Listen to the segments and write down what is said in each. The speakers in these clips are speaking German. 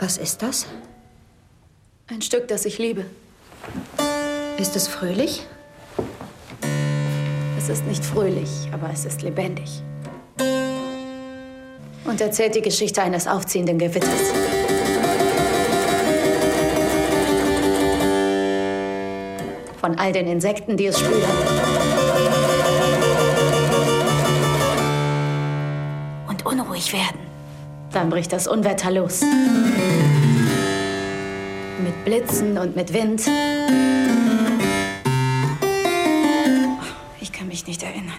Was ist das? Ein Stück, das ich liebe. Ist es fröhlich? Es ist nicht fröhlich, aber es ist lebendig. Und erzählt die Geschichte eines aufziehenden Gewitters. Von all den Insekten, die es spüren. Und unruhig werden. Dann bricht das Unwetter los. Blitzen und mit Wind. Ich kann mich nicht erinnern.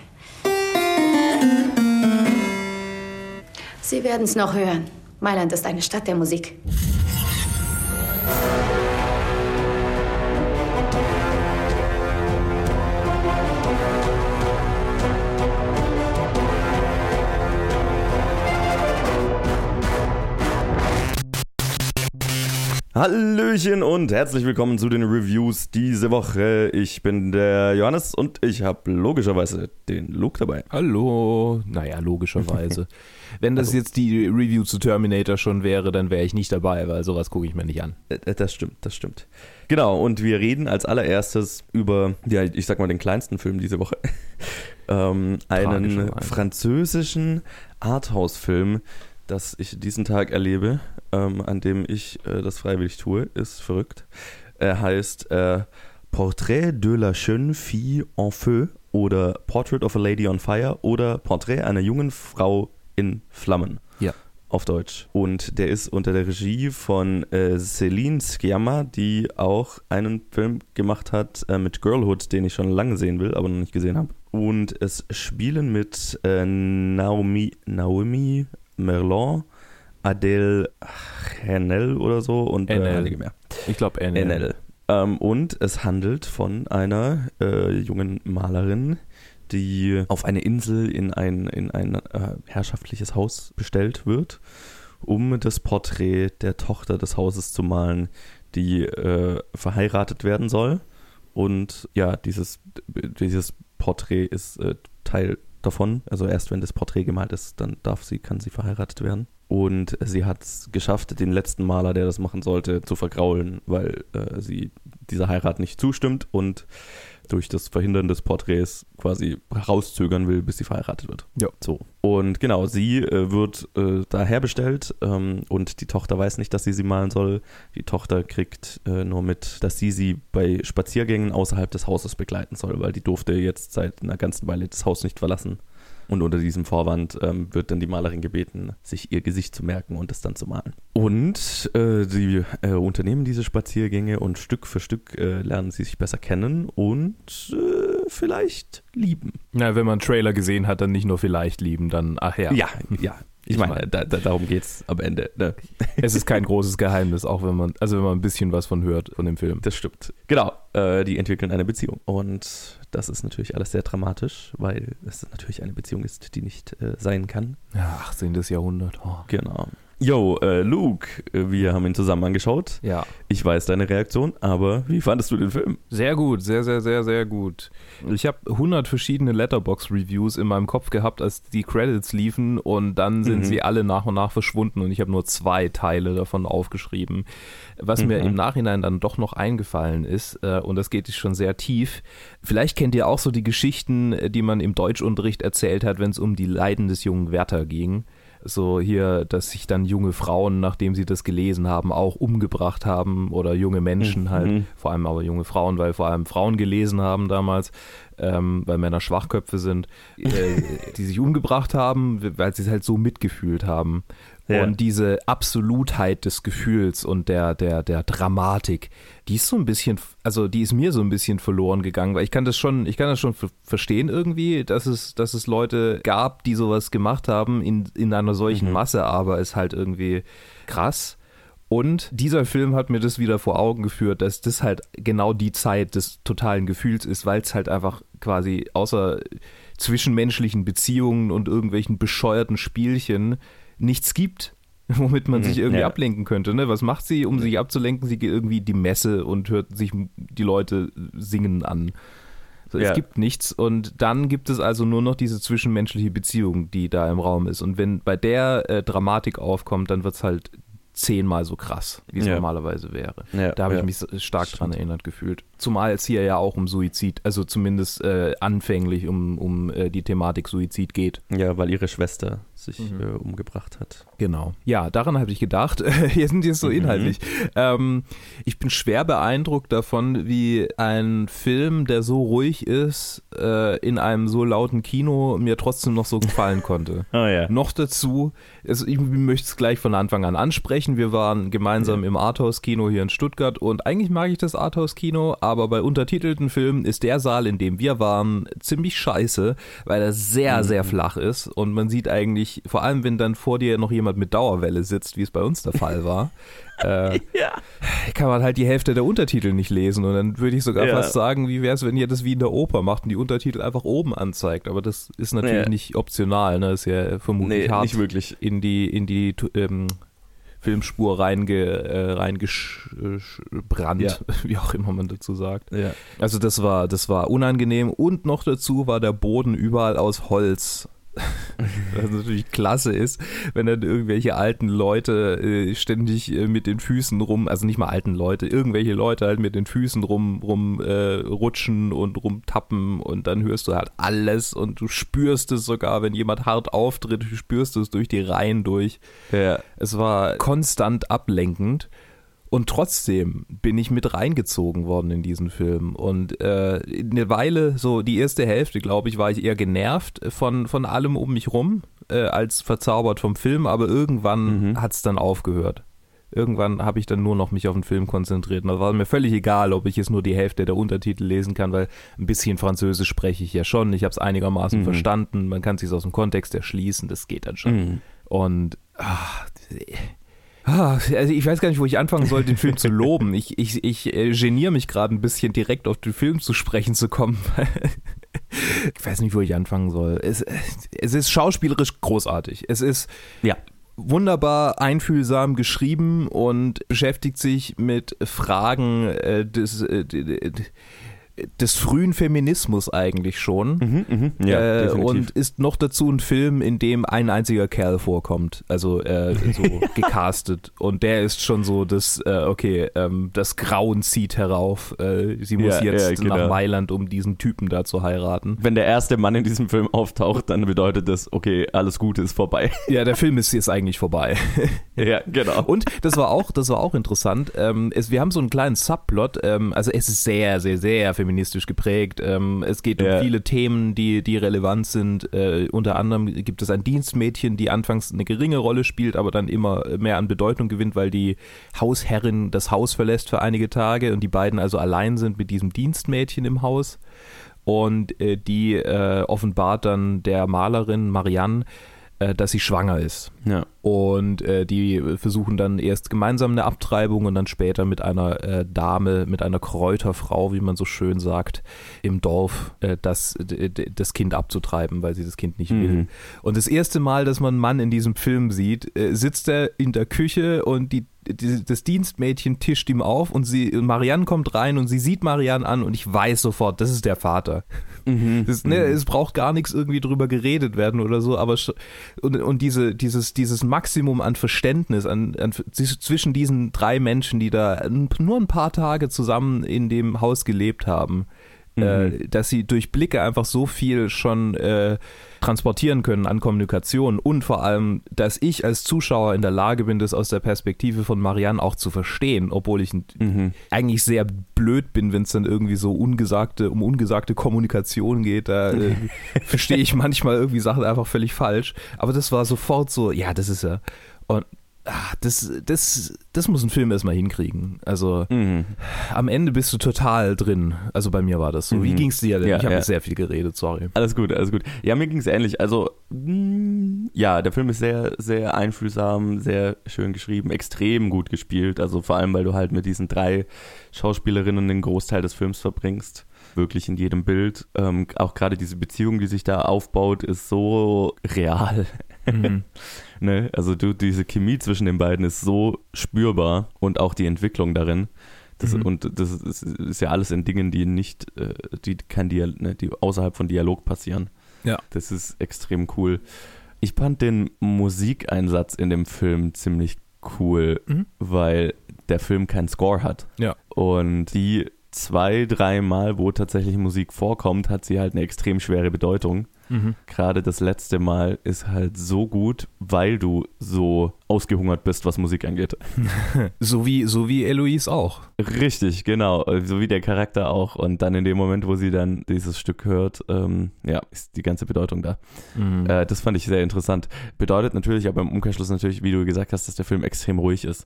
Sie werden es noch hören. Mailand ist eine Stadt der Musik. Hallöchen und herzlich willkommen zu den Reviews diese Woche. Ich bin der Johannes und ich habe logischerweise den Luke dabei. Hallo. Naja, logischerweise. Wenn das jetzt die Review zu Terminator schon wäre, dann wäre ich nicht dabei, weil sowas gucke ich mir nicht an. Äh, Das stimmt, das stimmt. Genau, und wir reden als allererstes über, ja, ich sag mal, den kleinsten Film diese Woche. ähm, einen französischen Arthouse-Film, das ich diesen Tag erlebe, ähm, an dem ich äh, das freiwillig tue, ist verrückt. Er heißt äh, Portrait de la jeune fille en feu oder Portrait of a Lady on Fire oder Porträt einer jungen Frau in Flammen. Ja. Auf Deutsch. Und der ist unter der Regie von äh, Celine Sciamma, die auch einen Film gemacht hat äh, mit Girlhood, den ich schon lange sehen will, aber noch nicht gesehen habe. Und es spielen mit äh, Naomi, Naomi Merlon, Adele Henel oder so und äh, Enel. einige mehr. Ich glaube, NL. NL. Ähm, und es handelt von einer äh, jungen Malerin, die auf eine Insel in ein, in ein äh, herrschaftliches Haus bestellt wird, um das Porträt der Tochter des Hauses zu malen, die äh, verheiratet werden soll. Und ja, dieses, dieses Porträt ist äh, Teil davon. Also erst wenn das Porträt gemalt ist, dann darf sie, kann sie verheiratet werden. Und sie hat es geschafft, den letzten Maler, der das machen sollte, zu vergraulen, weil äh, sie dieser Heirat nicht zustimmt und durch das Verhindern des Porträts quasi rauszögern will, bis sie verheiratet wird. Ja. So. Und genau, sie äh, wird äh, daher bestellt ähm, und die Tochter weiß nicht, dass sie sie malen soll. Die Tochter kriegt äh, nur mit, dass sie sie bei Spaziergängen außerhalb des Hauses begleiten soll, weil die durfte jetzt seit einer ganzen Weile das Haus nicht verlassen. Und unter diesem Vorwand ähm, wird dann die Malerin gebeten, sich ihr Gesicht zu merken und es dann zu malen. Und äh, sie äh, unternehmen diese Spaziergänge und Stück für Stück äh, lernen sie sich besser kennen und äh, vielleicht lieben. Na, wenn man einen Trailer gesehen hat, dann nicht nur vielleicht lieben, dann ach ja. Ja, ja. Ich meine, da, da, darum geht's am Ende. Ne? Es ist kein großes Geheimnis, auch wenn man, also wenn man ein bisschen was von hört von dem Film. Das stimmt. Genau, äh, die entwickeln eine Beziehung. Und das ist natürlich alles sehr dramatisch, weil es natürlich eine Beziehung ist, die nicht äh, sein kann. Ja, 18. Jahrhundert. Oh. Genau. Yo, äh, Luke, wir haben ihn zusammen angeschaut. Ja. Ich weiß deine Reaktion, aber wie fandest du den Film? Sehr gut, sehr, sehr, sehr, sehr gut. Ich habe 100 verschiedene Letterbox-Reviews in meinem Kopf gehabt, als die Credits liefen und dann sind Mhm. sie alle nach und nach verschwunden und ich habe nur zwei Teile davon aufgeschrieben. Was mir Mhm. im Nachhinein dann doch noch eingefallen ist, äh, und das geht schon sehr tief, vielleicht kennt ihr auch so die Geschichten, äh, die man im Deutschunterricht erzählt hat, wenn es um die Leiden des jungen Werther ging. So hier, dass sich dann junge Frauen, nachdem sie das gelesen haben, auch umgebracht haben oder junge Menschen Mhm. halt, vor allem aber junge Frauen, weil vor allem Frauen gelesen haben damals, ähm, weil Männer Schwachköpfe sind, äh, die sich umgebracht haben, weil sie es halt so mitgefühlt haben. Ja. Und diese Absolutheit des Gefühls und der, der, der Dramatik, die ist so ein bisschen, also die ist mir so ein bisschen verloren gegangen, weil ich kann das schon, ich kann das schon ver- verstehen irgendwie, dass es, dass es Leute gab, die sowas gemacht haben in, in einer solchen Mhm. Masse, aber ist halt irgendwie krass. Und dieser Film hat mir das wieder vor Augen geführt, dass das halt genau die Zeit des totalen Gefühls ist, weil es halt einfach quasi außer zwischenmenschlichen Beziehungen und irgendwelchen bescheuerten Spielchen nichts gibt, womit man Mhm, sich irgendwie ja. ablenken könnte. Ne? Was macht sie, um sich abzulenken? Sie geht irgendwie die Messe und hört sich die Leute singen an. So, Ja. Es gibt nichts und dann gibt es also nur noch diese zwischenmenschliche Beziehung, die da im Raum ist. Und wenn bei der äh, Dramatik aufkommt, dann wird es halt zehnmal so krass, wie es Ja. normalerweise wäre. Ja, Da habe ich mich so- stark Stimmt. dran erinnert gefühlt. Zumal es hier ja auch um Suizid, also zumindest äh, anfänglich um, um äh, die Thematik Suizid geht. Ja, weil ihre Schwester sich Mhm. äh, umgebracht hat. Genau. Ja, daran habe ich gedacht. Hier sind jetzt so Mhm. inhaltlich. Ähm, ich bin schwer beeindruckt davon, wie ein Film, der so ruhig ist, äh, in einem so lauten Kino mir trotzdem noch so gefallen konnte. Oh ja. Noch dazu, also ich möchte es gleich von Anfang an ansprechen. Wir waren gemeinsam im Arthouse-Kino hier in Stuttgart und eigentlich mag ich das Arthouse-Kino, aber bei untertitelten Filmen ist der Saal, in dem wir waren, ziemlich scheiße, weil er sehr, sehr flach ist und man sieht eigentlich, vor allem wenn dann vor dir noch jemand mit Dauerwelle sitzt, wie es bei uns der Fall war, äh, kann man halt die Hälfte der Untertitel nicht lesen und dann würde ich sogar Ja. fast sagen, wie wäre es, wenn ihr das wie in der Oper macht und die Untertitel einfach oben anzeigt, aber das ist natürlich Ja. nicht optional, ne? ist ja vermutlich Nee, hart nicht wirklich. in die, in die ähm, Filmspur reinge, äh, reingebrannt, Ja. wie auch immer man dazu sagt. Ja. Also das war, das war unangenehm und noch dazu war der Boden überall aus Holz. Was natürlich klasse ist, wenn dann irgendwelche alten Leute äh, ständig äh, mit den Füßen rum, also nicht mal alten Leute, irgendwelche Leute halt mit den Füßen rum, rum äh, rutschen und rumtappen und dann hörst du halt alles und du spürst es sogar, wenn jemand hart auftritt, du spürst es durch die Reihen durch. Ja. Es war konstant ablenkend. Und trotzdem bin ich mit reingezogen worden in diesen Film. Und äh, eine Weile, so die erste Hälfte, glaube ich, war ich eher genervt von, von allem um mich rum, äh, als verzaubert vom Film. Aber irgendwann Mhm. hat es dann aufgehört. Irgendwann habe ich dann nur noch mich auf den Film konzentriert. Und da war mir völlig egal, ob ich jetzt nur die Hälfte der Untertitel lesen kann, weil ein bisschen Französisch spreche ich ja schon. Ich habe es einigermaßen Mhm. verstanden. Man kann sich aus dem Kontext erschließen. Das geht dann schon. Mhm. Und ah, also ich weiß gar nicht, wo ich anfangen soll, den Film zu loben. Ich, ich, ich äh, geniere mich gerade ein bisschen direkt auf den Film zu sprechen zu kommen. ich weiß nicht, wo ich anfangen soll. Es, es ist schauspielerisch großartig. Es ist Ja. wunderbar einfühlsam geschrieben und beschäftigt sich mit Fragen äh, des, äh, des frühen Feminismus eigentlich schon. Mhm, mhm. Ja, äh, und ist noch dazu ein Film, in dem ein einziger Kerl vorkommt, also äh, so gecastet. Und der ist schon so, das, äh, okay, ähm, das Grauen zieht herauf. Äh, sie muss Ja, jetzt ja, genau. nach Mailand, um diesen Typen da zu heiraten. Wenn der erste Mann in diesem Film auftaucht, dann bedeutet das, okay, alles Gute ist vorbei. Ja, der Film ist jetzt eigentlich vorbei. ja, genau. Und das war auch, das war auch interessant. Ähm, es, wir haben so einen kleinen Subplot. Ähm, also es ist sehr, sehr, sehr feministisch geprägt. Ähm, es geht um Ja. viele Themen, die, die relevant sind. Äh, unter anderem gibt es ein Dienstmädchen, die anfangs eine geringe Rolle spielt, aber dann immer mehr an Bedeutung gewinnt, weil die Hausherrin das Haus verlässt für einige Tage und die beiden also allein sind mit diesem Dienstmädchen im Haus. Und äh, die äh, offenbart dann der Malerin Marianne, dass sie schwanger ist. Ja. Und äh, die versuchen dann erst gemeinsam eine Abtreibung und dann später mit einer äh, Dame, mit einer Kräuterfrau, wie man so schön sagt, im Dorf äh, das, das Kind abzutreiben, weil sie das Kind nicht will. Mhm. Und das erste Mal, dass man einen Mann in diesem Film sieht, äh, sitzt er in der Küche und die, das Dienstmädchen tischt ihm auf und sie, Marianne kommt rein und sie sieht Marianne an und ich weiß sofort, das ist der Vater. Mhm. Das, ne, es braucht gar nichts irgendwie drüber geredet werden oder so, aber und, und diese, dieses, dieses Maximum an Verständnis an, an, zwischen diesen drei Menschen, die da nur ein paar Tage zusammen in dem Haus gelebt haben, äh, dass sie durch Blicke einfach so viel schon äh, transportieren können an Kommunikation und vor allem, dass ich als Zuschauer in der Lage bin, das aus der Perspektive von Marianne auch zu verstehen, obwohl ich Mhm. eigentlich sehr blöd bin, wenn es dann irgendwie so ungesagte, um ungesagte Kommunikation geht. Da äh, verstehe ich manchmal irgendwie Sachen einfach völlig falsch. Aber das war sofort so, ja, das ist ja. Und ah, das, das, das muss ein Film erstmal hinkriegen. Also Mhm. am Ende bist du total drin. Also bei mir war das so. Wie Mhm. ging es dir denn? Ja, ich habe ja. sehr viel geredet, sorry. Alles gut, alles gut. Ja, mir ging es ähnlich. Also, mh, ja, der Film ist sehr, sehr einfühlsam, sehr schön geschrieben, extrem gut gespielt. Also vor allem, weil du halt mit diesen drei Schauspielerinnen den Großteil des Films verbringst. Wirklich in jedem Bild. Ähm, auch gerade diese Beziehung, die sich da aufbaut, ist so real. Mhm. Ne? Also du, diese Chemie zwischen den beiden ist so spürbar und auch die Entwicklung darin. Das, Mhm. Und das ist, ist ja alles in Dingen, die nicht, äh, die kein Dial ne, die außerhalb von Dialog passieren. Ja. Das ist extrem cool. Ich fand den Musikeinsatz in dem Film ziemlich cool, mhm. weil der Film keinen Score hat. Ja. Und die zwei, dreimal, wo tatsächlich Musik vorkommt, hat sie halt eine extrem schwere Bedeutung. Mhm. Gerade das letzte Mal ist halt so gut, weil du so ausgehungert bist, was Musik angeht. so, wie, so wie Eloise auch. Richtig, genau. So wie der Charakter auch. Und dann in dem Moment, wo sie dann dieses Stück hört, ähm, ja, ist die ganze Bedeutung da. Mhm. Äh, das fand ich sehr interessant. Bedeutet natürlich, aber im Umkehrschluss natürlich, wie du gesagt hast, dass der Film extrem ruhig ist.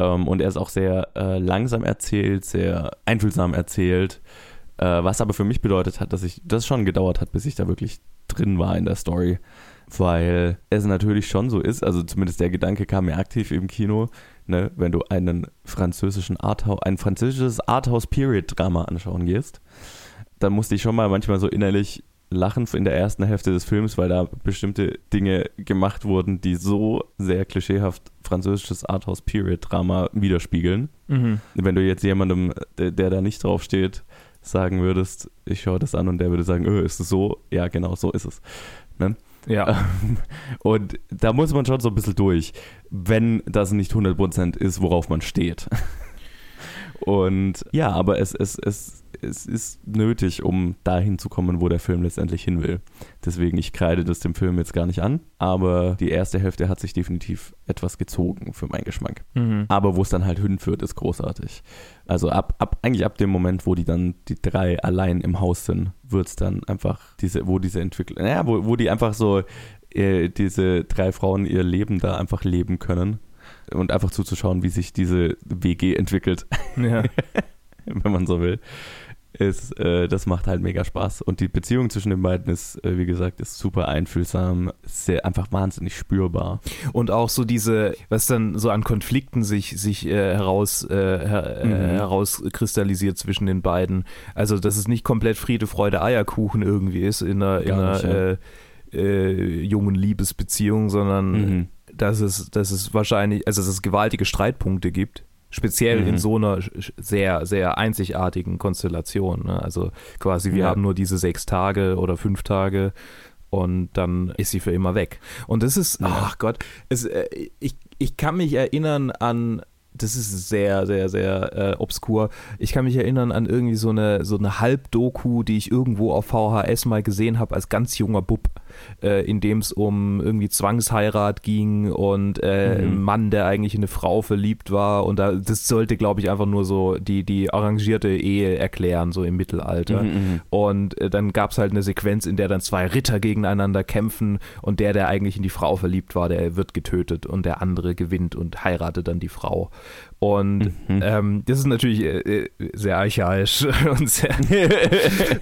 Ähm, und er ist auch sehr äh, langsam erzählt, sehr einfühlsam erzählt. Äh, was aber für mich bedeutet hat, dass ich das schon gedauert hat, bis ich da wirklich drin war in der Story. Weil es natürlich schon so ist, also zumindest der Gedanke kam mir aktiv im Kino, ne, wenn du einen französischen Arthouse, ein französisches Arthouse-Period-Drama anschauen gehst, dann musste ich schon mal manchmal so innerlich lachen in der ersten Hälfte des Films, weil da bestimmte Dinge gemacht wurden, die so sehr klischeehaft französisches Arthouse-Period-Drama widerspiegeln. Mhm. Wenn du jetzt jemandem, der, der da nicht draufsteht, sagen würdest, ich schaue das an und der würde sagen, öh, ist es so? Ja, genau, so ist es. Ne? Ja. Und da muss man schon so ein bisschen durch, wenn das nicht 100% ist, worauf man steht. Und ja, aber es, es, es es ist nötig, um dahin zu kommen, wo der Film letztendlich hin will. Deswegen, ich kreide das dem Film jetzt gar nicht an, aber die erste Hälfte hat sich definitiv etwas gezogen für meinen Geschmack. Mhm. Aber wo es dann halt hinführt, ist großartig. Also ab, ab, eigentlich ab dem Moment, wo die dann die drei allein im Haus sind, wird es dann einfach diese, wo diese Entwicklung, naja, wo, wo die einfach so äh, diese drei Frauen ihr Leben da einfach leben können und einfach zuzuschauen, wie sich diese WG entwickelt. Ja. Wenn man so will ist, äh, das macht halt mega Spaß. Und die Beziehung zwischen den beiden ist, äh, wie gesagt, ist super einfühlsam, sehr, einfach wahnsinnig spürbar. Und auch so diese, was dann so an Konflikten sich, sich äh, heraus, äh, her, äh, mhm. herauskristallisiert zwischen den beiden. Also, dass es nicht komplett Friede, Freude, Eierkuchen irgendwie ist in einer, in einer nicht, ja. Äh, jungen Liebesbeziehung, sondern mhm. dass, es, dass es wahrscheinlich, also dass es gewaltige Streitpunkte gibt Speziell mhm. in so einer sehr, sehr einzigartigen Konstellation. Ne? Also quasi, wir ja. haben nur diese sechs Tage oder fünf Tage und dann ist sie für immer weg. Und das ist, ach ja. Gott, es, äh, ich, ich kann mich erinnern an das ist sehr, sehr, sehr äh, obskur. Ich kann mich erinnern an irgendwie so eine, so eine Halbdoku, die ich irgendwo auf VHS mal gesehen habe als ganz junger Bub äh, in dem es um irgendwie Zwangsheirat ging und äh, mhm. ein Mann, der eigentlich in eine Frau verliebt war. Und da, das sollte, glaube ich, einfach nur so die, die arrangierte Ehe erklären, so im Mittelalter. Mhm, mhm. und äh, dann gab es halt eine Sequenz, in der dann zwei Ritter gegeneinander kämpfen und der, der eigentlich in die Frau verliebt war, der wird getötet und der andere gewinnt und heiratet dann die Frau. Und mhm. ähm, das ist natürlich äh, äh sehr archaisch und sehr,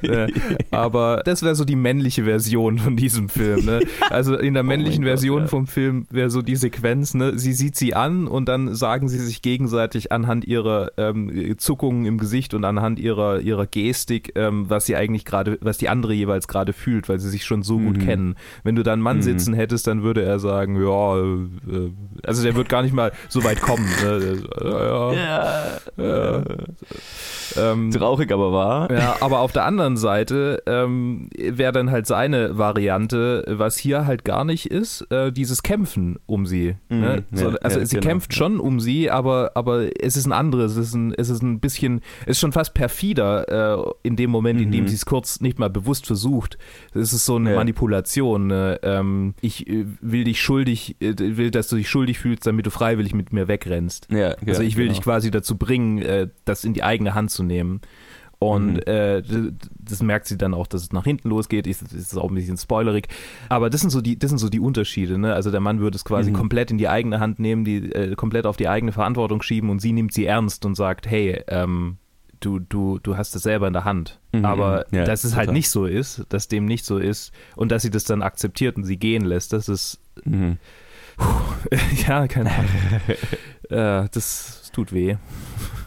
äh, aber das wäre so die männliche Version von diesem Film. Ne? Also in der oh männlichen oh Version Gott, vom Film wäre so die Sequenz, ne? sie sieht sie an und dann sagen sie sich gegenseitig anhand ihrer ähm, Zuckungen im Gesicht und anhand ihrer, ihrer Gestik, ähm, was sie eigentlich gerade, was die andere jeweils gerade fühlt, weil sie sich schon so mhm. gut kennen. Wenn du da einen Mann mhm. sitzen hättest, dann würde er sagen, ja, äh, also der wird gar nicht mal so weit kommen. Ne? ja, ja, ja. Ähm, Traurig aber wahr. Ja, aber auf der anderen Seite ähm, wäre dann halt seine Variante, was hier halt gar nicht ist, äh, dieses Kämpfen um sie. Mhm, ne? so, ja, also ja, sie genau. kämpft schon um sie, aber, aber es ist ein anderes, es ist ein, es ist ein bisschen, es ist schon fast perfider äh, in dem Moment, in dem mhm. sie es kurz nicht mal bewusst versucht. Es ist so eine Manipulation. Ne? Ähm, ich äh, will dich schuldig, äh, will, dass du dich schuldig fühlst, damit du freiwillig mit mir wegrennst. Ja, also ich will genau. dich quasi dazu bringen, äh, das in die eigene Hand zu nehmen. Und mhm. äh, das merkt sie dann auch, dass es nach hinten losgeht. Das ist auch ein bisschen spoilerig. Aber das sind so die, das sind so die Unterschiede. Ne? Also der Mann würde es quasi mhm. komplett in die eigene Hand nehmen, die äh, komplett auf die eigene Verantwortung schieben und sie nimmt sie ernst und sagt, hey, ähm, du, du, du hast es selber in der Hand. Mhm. Aber ja, dass es halt total. halt nicht so ist, dass dem nicht so ist und dass sie das dann akzeptiert und sie gehen lässt, das ist. Puh, ja, keine Ahnung. äh, das, das tut weh.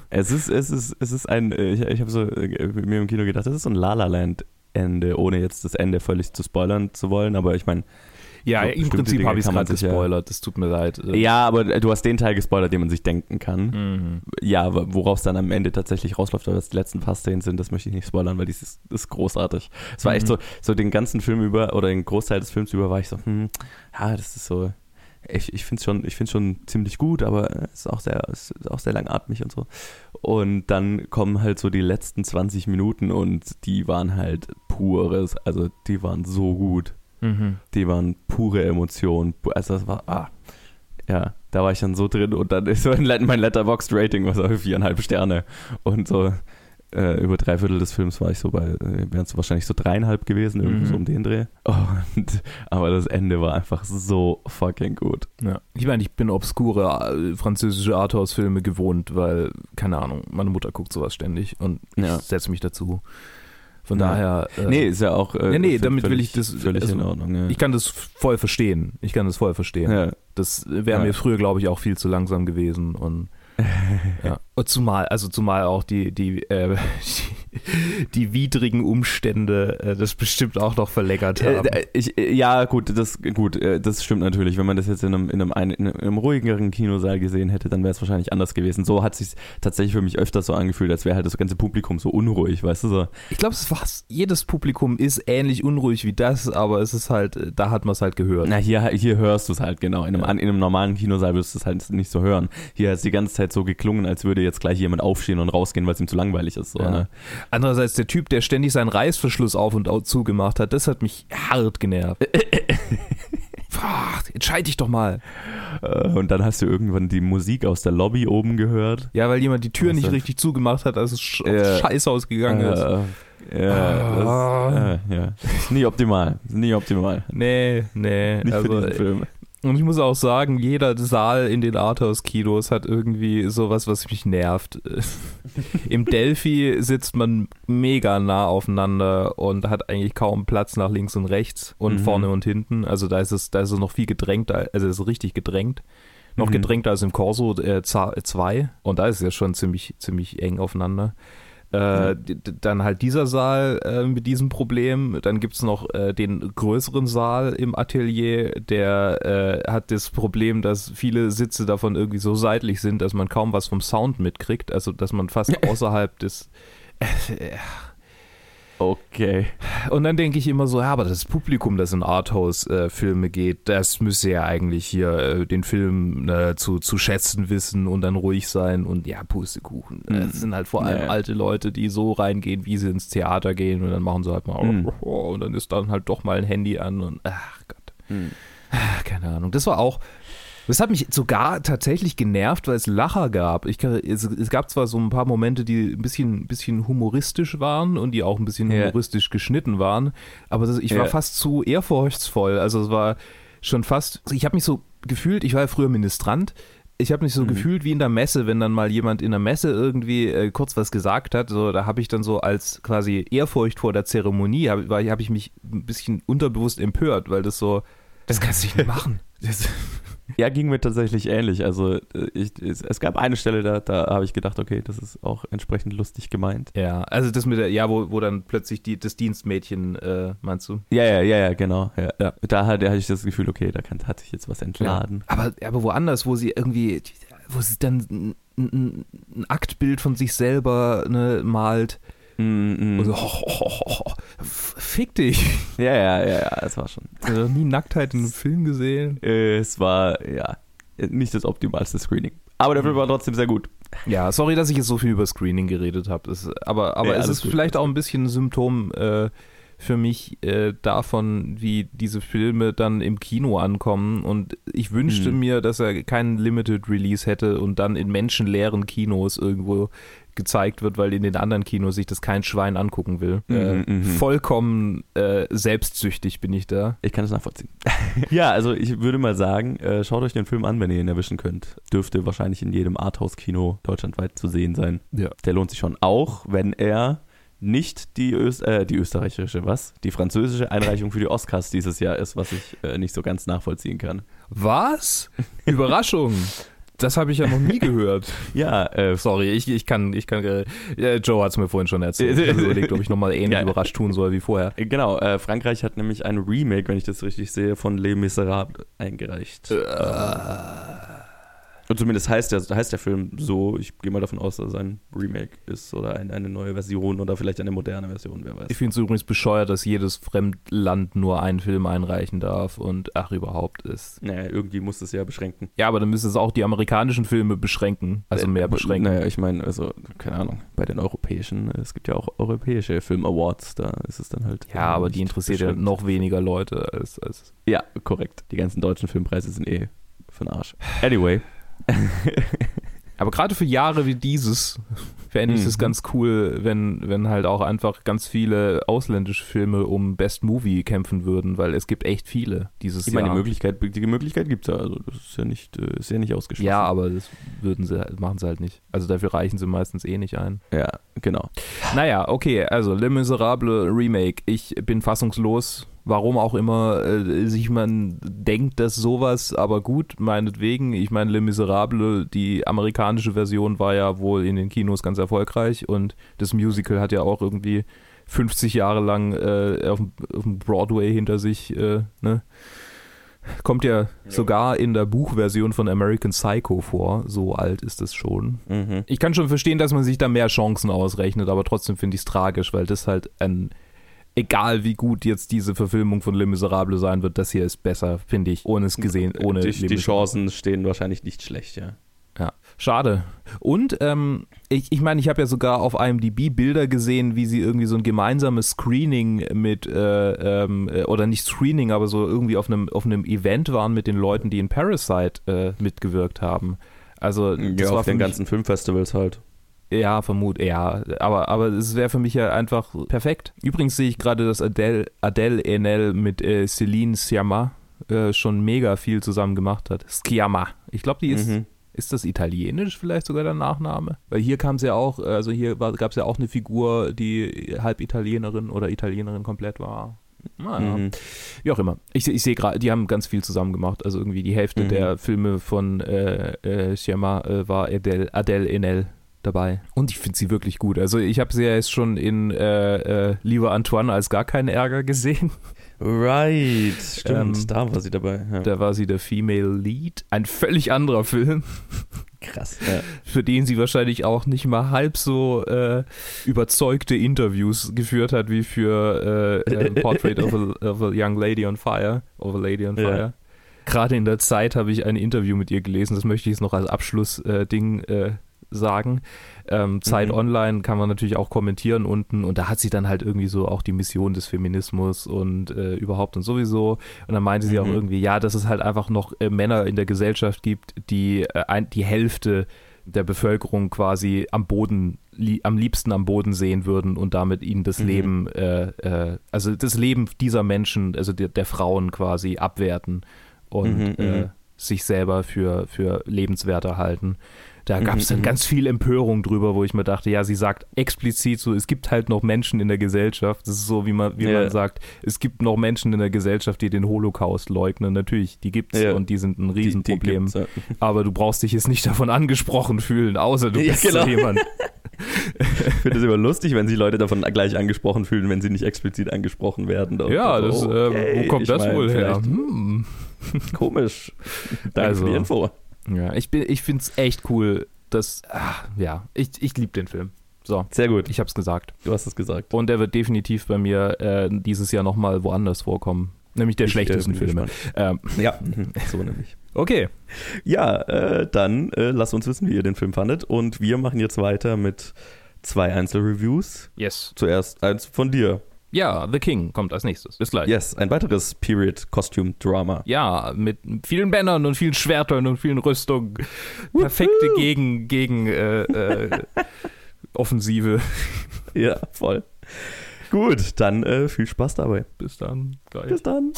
Es ist, es ist, es ist ein, ich, ich habe so äh, mir im Kino gedacht, das ist so ein La La Land Ende, ohne jetzt das Ende völlig zu spoilern zu wollen, aber ich meine, ja, im Prinzip habe ich es gerade gespoilert, das tut mir leid. Ja, aber du hast den Teil gespoilert, den man sich denken kann. Mhm. Ja, worauf es dann am Ende tatsächlich rausläuft, weil das die letzten paar Szenen sind, das möchte ich nicht spoilern, weil das ist, ist großartig. Es war mhm. echt so, so den ganzen Film über oder den Großteil des Films über war ich so, hm, ja, das ist so, ich, ich finde es schon, ich find's schon ziemlich gut, aber es ist auch sehr, es ist auch sehr langatmig und so. Und dann kommen halt so die letzten 20 Minuten und die waren halt pures, also die waren so gut. Mhm. Die waren pure Emotionen. Also das war, ah, ja, da war ich dann so drin und dann ist so mein Letterboxd-Rating was auf viereinhalb Sterne und so äh, über drei Viertel des Films war ich so bei, äh, wären es wahrscheinlich so dreieinhalb gewesen, irgendwie mhm. so um den Dreh. Und, aber das Ende war einfach so fucking gut. Ja. Ich meine, ich bin obskure äh, französische Arthouse-Filme gewohnt, weil, keine Ahnung, meine Mutter guckt sowas ständig und ja. ich setze mich dazu. Von ja. daher. Äh, nee, ist ja auch. Äh, nee, nee, damit völlig, will ich das. Völlig also, in Ordnung, ja. Ich kann das voll verstehen. Ich kann das voll verstehen. Ja. Das wäre mir früher, glaube ich, auch viel zu langsam gewesen und ja. Und zumal, also zumal auch die, die, äh, die, die, widrigen Umstände äh, das bestimmt auch noch verlängert äh, haben. Äh, ich, ja, gut, das, gut, äh, das stimmt natürlich. Wenn man das jetzt in einem, in einem, in einem ruhigeren Kinosaal gesehen hätte, dann wäre es wahrscheinlich anders gewesen. So hat es sich tatsächlich für mich öfters so angefühlt, als wäre halt das ganze Publikum so unruhig, weißt du so. Ich glaube, jedes Publikum ist ähnlich unruhig wie das, aber es ist halt, da hat man es halt gehört. Na, hier, hier hörst du es halt, genau. In einem, ja. in einem normalen Kinosaal wirst du es halt nicht so hören. Hier hat es die ganze Zeit so geklungen, als würde jetzt gleich jemand aufstehen und rausgehen, weil es ihm zu langweilig ist. So, ja. ne? Andererseits der Typ, der ständig seinen Reißverschluss auf und zu gemacht hat, das hat mich hart genervt. Boah, entscheide dich doch mal. Äh, und dann hast du irgendwann die Musik aus der Lobby oben gehört. Ja, weil jemand die Tür Was nicht richtig zugemacht hat, als es sch äh, scheiße ausgegangen äh, ist. Ja, das, äh, ja. Ist nie optimal. Nie optimal. Nee, nee. Nicht also, für diesen Film. Und ich muss auch sagen, jeder Saal in den Arthouse-Kinos hat irgendwie sowas, was mich nervt. Im Delphi sitzt man mega nah aufeinander und hat eigentlich kaum Platz nach links und rechts und mhm. vorne und hinten. Also da ist es, da ist es noch viel gedrängter, also es ist richtig gedrängt. Noch mhm. gedrängter als im Corso 2 äh, und da ist es ja schon ziemlich, ziemlich eng aufeinander. Äh, dann halt dieser Saal äh, mit diesem Problem. Dann gibt es noch äh, den größeren Saal im Atelier, der äh, hat das Problem, dass viele Sitze davon irgendwie so seitlich sind, dass man kaum was vom Sound mitkriegt. Also, dass man fast außerhalb des. Okay. Und dann denke ich immer so, ja, aber das Publikum, das in Arthouse-Filme geht, das müsste ja eigentlich hier äh, den Film äh, zu, zu schätzen wissen und dann ruhig sein und ja, Pustekuchen. Mhm. Das sind halt vor allem ja. alte Leute, die so reingehen, wie sie ins Theater gehen und dann machen sie halt mal mhm. und dann ist dann halt doch mal ein Handy an und ach Gott. Mhm. Keine Ahnung. Das war auch, das hat mich sogar tatsächlich genervt, weil es Lacher gab. Ich, es, es, gab zwar so ein paar Momente, die ein bisschen, bisschen humoristisch waren und die auch ein bisschen ja. humoristisch geschnitten waren, aber das, ich ja. war fast zu ehrfurchtsvoll. Also es war schon fast, ich habe mich so gefühlt, ich war ja früher Ministrant, ich habe mich so mhm. gefühlt wie in der Messe, wenn dann mal jemand in der Messe irgendwie äh, kurz was gesagt hat. So, da habe ich dann so als quasi Ehrfurcht vor der Zeremonie, habe hab ich mich ein bisschen unterbewusst empört, weil das so, das kannst du nicht machen. Das, ja, ging mir tatsächlich ähnlich. Also äh, ich, es, gab eine Stelle, da, da habe ich gedacht, okay, das ist auch entsprechend lustig gemeint. Ja, also das mit der, ja, wo, wo dann plötzlich die, das Dienstmädchen, äh, meinst du? Ja, ja, ja, ja, genau. Ja. ja. Da hatte ich das Gefühl, okay, da kann, hat sich jetzt was entladen. Ja. Aber, aber woanders, wo sie irgendwie, wo sie dann ein, ein Aktbild von sich selber ne, malt Mm, mm. Und so, oh, oh, oh, fick dich. Ja, ja, ja, ja, das war schon. Ich habe noch nie Nacktheit in einem Film gesehen. Es war, ja, nicht das optimalste Screening. Aber der Film war trotzdem sehr gut. Ja, sorry, dass ich jetzt so viel über Screening geredet habe. Aber, aber ja, es ist gut. vielleicht auch ein bisschen ein Symptom äh, für mich äh, davon, wie diese Filme dann im Kino ankommen. Und ich wünschte hm. mir, dass er keinen Limited Release hätte und dann in menschenleeren Kinos irgendwo gezeigt wird, weil in den anderen Kinos sich das kein Schwein angucken will. Mhm, äh, mhm. vollkommen äh, selbstsüchtig bin ich da. Ich kann das nachvollziehen. ja, also ich würde mal sagen, äh, schaut euch den Film an, wenn ihr ihn erwischen könnt. Dürfte wahrscheinlich in jedem Arthouse-Kino deutschlandweit zu sehen sein. Ja. Der lohnt sich schon auch, wenn er nicht die, Öst äh, die österreichische, was? Die französische Einreichung für die Oscars dieses Jahr ist, was ich äh, nicht so ganz nachvollziehen kann. Was? Überraschung. Das habe ich ja noch nie gehört. ja, äh, sorry, ich, ich kann, ich kann, äh, Joe hat es mir vorhin schon erzählt. Ich habe überlegt, ob ich nochmal ähnlich ja. überrascht tun soll wie vorher. Äh, genau, äh, Frankreich hat nämlich ein Remake, wenn ich das richtig sehe, von Les Miserables eingereicht. Äh. Und zumindest heißt der, heißt der Film so. Ich gehe mal davon aus, dass es ein Remake ist oder ein, eine neue Version oder vielleicht eine moderne Version, wer weiß. Ich finde es übrigens bescheuert, dass jedes Fremdland nur einen Film einreichen darf und ach, überhaupt ist. Naja, irgendwie muss es ja beschränken. Ja, aber dann müsste es auch die amerikanischen Filme beschränken. Also mehr beschränken. Naja, ich meine, also, keine Ahnung, bei den europäischen, es gibt ja auch europäische Film-Awards, da ist es dann halt. Ja, aber die interessiert ja noch weniger Leute als, als. Ja, korrekt. Die ganzen deutschen Filmpreise sind eh für den Arsch. Anyway. Aber gerade für Jahre wie dieses fände ich es mhm. ganz cool, wenn, wenn halt auch einfach ganz viele ausländische Filme um Best Movie kämpfen würden, weil es gibt echt viele dieses ich Jahr. Ich meine, die Möglichkeit, die Möglichkeit gibt es ja, also das ist ja nicht, äh, ist ja nicht ausgeschlossen. Ja, aber das würden sie, machen sie halt nicht. Also dafür reichen sie meistens eh nicht ein. Ja, genau. Naja, okay, also Le Miserable Remake. Ich bin fassungslos warum auch immer äh, sich man denkt, dass sowas, aber gut, meinetwegen. Ich meine, Le Miserable, die amerikanische Version war ja wohl in den Kinos ganz erfolgreich und das Musical hat ja auch irgendwie 50 Jahre lang äh, auf, auf, dem Broadway hinter sich, äh, ne? Kommt ja, ja, sogar in der Buchversion von American Psycho vor. So alt ist es schon. Mhm. Ich kann schon verstehen, dass man sich da mehr Chancen ausrechnet, aber trotzdem finde ich es tragisch, weil das halt ein egal wie gut jetzt diese Verfilmung von Le Miserable sein wird, das hier ist besser, finde ich, ohne es gesehen, ohne die, die Chancen stehen wahrscheinlich nicht schlecht, ja. Ja, schade. Und ähm, ich, ich meine, ich habe ja sogar auf IMDb Bilder gesehen, wie sie irgendwie so ein gemeinsames Screening mit, äh, ähm, äh, oder nicht Screening, aber so irgendwie auf einem, auf einem Event waren mit den Leuten, die in Parasite äh, mitgewirkt haben. Also, das ja, war auf den ganzen Filmfestivals halt. Ja, vermut, ja. Aber, aber es wäre für mich ja einfach perfekt. Übrigens sehe ich gerade, dass Adele, Adele Enel mit äh, Celine Sciamma äh, schon mega viel zusammen gemacht hat. Sciamma. Ich glaube, die ist. Mhm. Ist das italienisch vielleicht sogar der Nachname? Weil hier kam es ja auch, also hier gab es ja auch eine Figur, die halb Italienerin oder Italienerin komplett war. Naja. Mhm. Wie auch immer. Ich, ich sehe gerade, die haben ganz viel zusammen gemacht. Also irgendwie die Hälfte mhm. der Filme von äh, äh, Sciamma äh, war Adele, Adele Enel dabei. Und ich finde sie wirklich gut. Also ich habe sie ja jetzt schon in äh, äh, Lieber Antoine als gar keinen Ärger gesehen. Right, stimmt, ähm, da war sie dabei. Ja. Da war sie der Female Lead. Ein völlig anderer Film. Krass. Ja. Für den sie wahrscheinlich auch nicht mal halb so äh, überzeugte Interviews geführt hat wie für äh, Portrait of a, of a, Young Lady on Fire. Of a Lady on Fire. Ja. Gerade in der Zeit habe ich ein Interview mit ihr gelesen, das möchte ich jetzt noch als Abschlussding äh, sagen. Ähm, Zeit mhm. Online kann man natürlich auch kommentieren unten und da hat sie dann halt irgendwie so auch die Mission des Feminismus und äh, überhaupt und sowieso. Und dann meinte sie mhm. auch irgendwie, ja, dass es halt einfach noch äh, Männer in der Gesellschaft gibt, die äh, ein, die Hälfte der Bevölkerung quasi am Boden, li am liebsten am Boden sehen würden und damit ihnen das mhm. Leben, äh, äh, also das Leben dieser Menschen, also der, der Frauen quasi abwerten und mhm, äh, mhm. sich selber für, für lebenswerter halten. Da gab es dann mhm, mhm. ganz viel Empörung drüber, wo ich mir dachte, ja, sie sagt explizit so, es gibt halt noch Menschen in der Gesellschaft. Das ist so, wie man, wie ja. man sagt, es gibt noch Menschen in der Gesellschaft, die den Holocaust leugnen. Natürlich, die gibt's ja. und die sind ein Riesenproblem. Die, die ja. Aber du brauchst dich jetzt nicht davon angesprochen fühlen, außer du bist genau. so jemand. ich finde es immer lustig, wenn sich Leute davon gleich angesprochen fühlen, wenn sie nicht explizit angesprochen werden. ja, das, äh, okay, äh, wo kommt das mein, wohl her? Hm. Komisch. Danke also, für die Info. Ja, ich, ich finde es echt cool, dass, ach, ja, ich, ich liebe den Film. So. Sehr gut. Ich habe es gesagt. Du hast es gesagt. Und der wird definitiv bei mir äh, dieses Jahr nochmal woanders vorkommen. Nämlich der ich, äh, schlechtesten äh, Filme. Ähm. Ja, so nämlich. Okay. Ja, äh, dann äh, lasst uns wissen, wie ihr den Film fandet. Und wir machen jetzt weiter mit zwei Einzelreviews. Yes. Zuerst eins von dir. Ja, The King kommt als nächstes. Bis gleich. Yes, ein weiteres Period-Costume-Drama. Ja, mit vielen Bändern und vielen Schwertern und vielen Rüstungen. Perfekte Gegen, Gegen äh, äh, Offensive. Ja, voll. Gut, dann äh, viel Spaß dabei. Bis dann. Geil. Bis dann.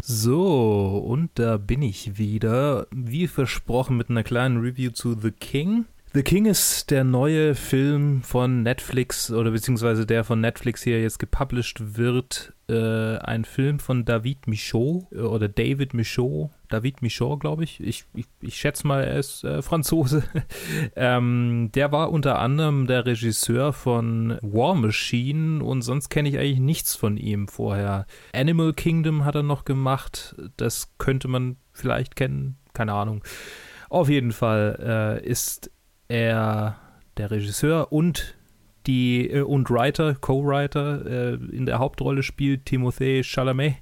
So, und da bin ich wieder, wie versprochen, mit einer kleinen Review zu The King. The King ist der neue Film von Netflix oder beziehungsweise der von Netflix hier jetzt gepublished wird. Äh, ein Film von David Michaud äh, oder David Michaud. David Michaud, glaube ich. Ich, ich. ich, schätze mal, er ist äh, Franzose. ähm, der war unter anderem der Regisseur von War Machine und sonst kenne ich eigentlich nichts von ihm vorher. Animal Kingdom hat er noch gemacht. Das könnte man vielleicht kennen, keine Ahnung. Auf jeden Fall äh, ist er der Regisseur und die äh, und Writer, Co-Writer äh, in der Hauptrolle spielt Timothée Chalamet.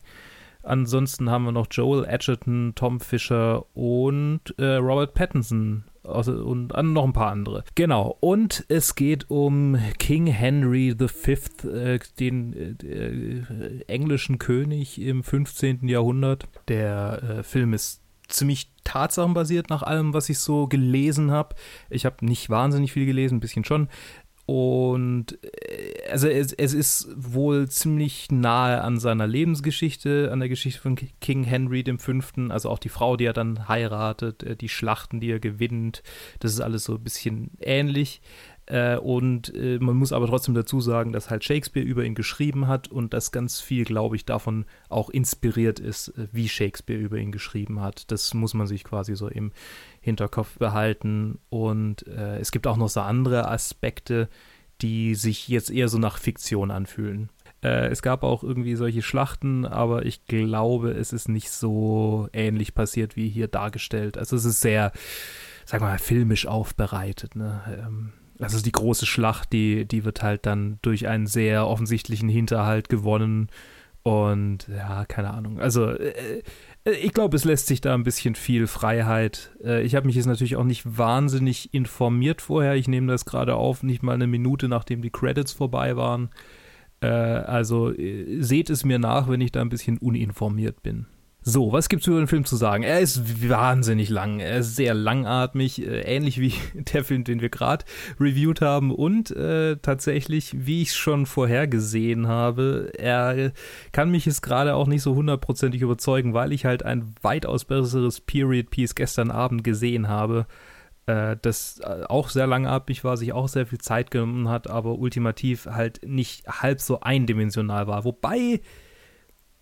Ansonsten haben wir noch Joel Edgerton, Tom Fisher und äh, Robert Pattinson also, und noch ein paar andere. Genau. Und es geht um King Henry V, äh, den äh, englischen König im 15. Jahrhundert. Der äh, Film ist ziemlich tatsachenbasiert nach allem, was ich so gelesen habe. Ich habe nicht wahnsinnig viel gelesen, ein bisschen schon. Und äh, also es, es, ist wohl ziemlich nahe an seiner Lebensgeschichte, an der Geschichte von King Henry V., also auch die Frau, die er dann heiratet, äh, die Schlachten, die er gewinnt, das ist alles so ein bisschen ähnlich. Äh, und äh, man muss aber trotzdem dazu sagen, dass halt Shakespeare über ihn geschrieben hat und dass ganz viel, glaube ich, davon auch inspiriert ist, äh, wie Shakespeare über ihn geschrieben hat. Das muss man sich quasi so im Hinterkopf behalten. Und äh, es gibt auch noch so andere Aspekte, die sich jetzt eher so nach Fiktion anfühlen. Äh, es gab auch irgendwie solche Schlachten, aber ich glaube, es ist nicht so ähnlich passiert wie hier dargestellt. Also es ist sehr, sagen wir mal, filmisch aufbereitet. Ne? Ähm, also die große Schlacht, die, die wird halt dann durch einen sehr offensichtlichen Hinterhalt gewonnen. Und ja, keine Ahnung. Also äh, äh ich glaube, es lässt sich da ein bisschen viel Freiheit. Äh, ich habe mich jetzt natürlich auch nicht wahnsinnig informiert vorher. Ich nehme das gerade auf, nicht mal eine Minute nachdem die Credits vorbei waren. Äh, also äh, seht es mir nach, wenn ich da ein bisschen uninformiert bin. So, was gibt's über den Film zu sagen? Er ist wahnsinnig lang, er ist sehr langatmig, äh, ähnlich wie der Film, den wir gerade reviewed haben und äh, tatsächlich, wie ich schon vorhergesehen habe, er kann mich jetzt gerade auch nicht so hundertprozentig überzeugen, weil ich halt ein weitaus besseres Period Piece gestern Abend gesehen habe, äh, das äh, auch sehr langatmig war, sich auch sehr viel Zeit genommen hat, aber ultimativ halt nicht halb so eindimensional war. Wobei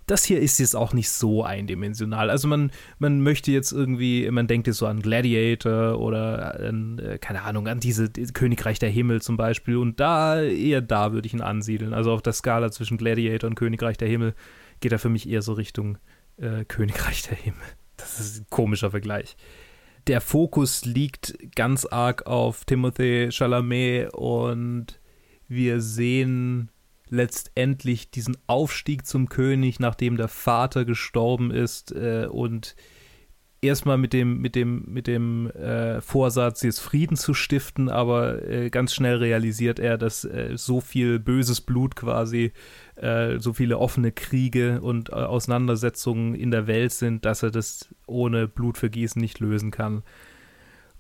das hier ist jetzt auch nicht so eindimensional. Also man, man möchte jetzt irgendwie, man denkt jetzt so an Gladiator oder an, äh, keine Ahnung, an diese Königreich der Himmel zum Beispiel. Und da, eher da würde ich ihn ansiedeln. Also auf der Skala zwischen Gladiator und Königreich der Himmel geht er für mich eher so Richtung äh, Königreich der Himmel. Das ist ein komischer Vergleich. Der Fokus liegt ganz arg auf Timothée Chalamet und wir sehen letztendlich diesen Aufstieg zum König, nachdem der Vater gestorben ist äh, und erstmal mit dem, mit dem, mit dem äh, Vorsatz, jetzt Frieden zu stiften, aber äh, ganz schnell realisiert er, dass äh, so viel böses Blut quasi, äh, so viele offene Kriege und äh, Auseinandersetzungen in der Welt sind, dass er das ohne Blutvergießen nicht lösen kann.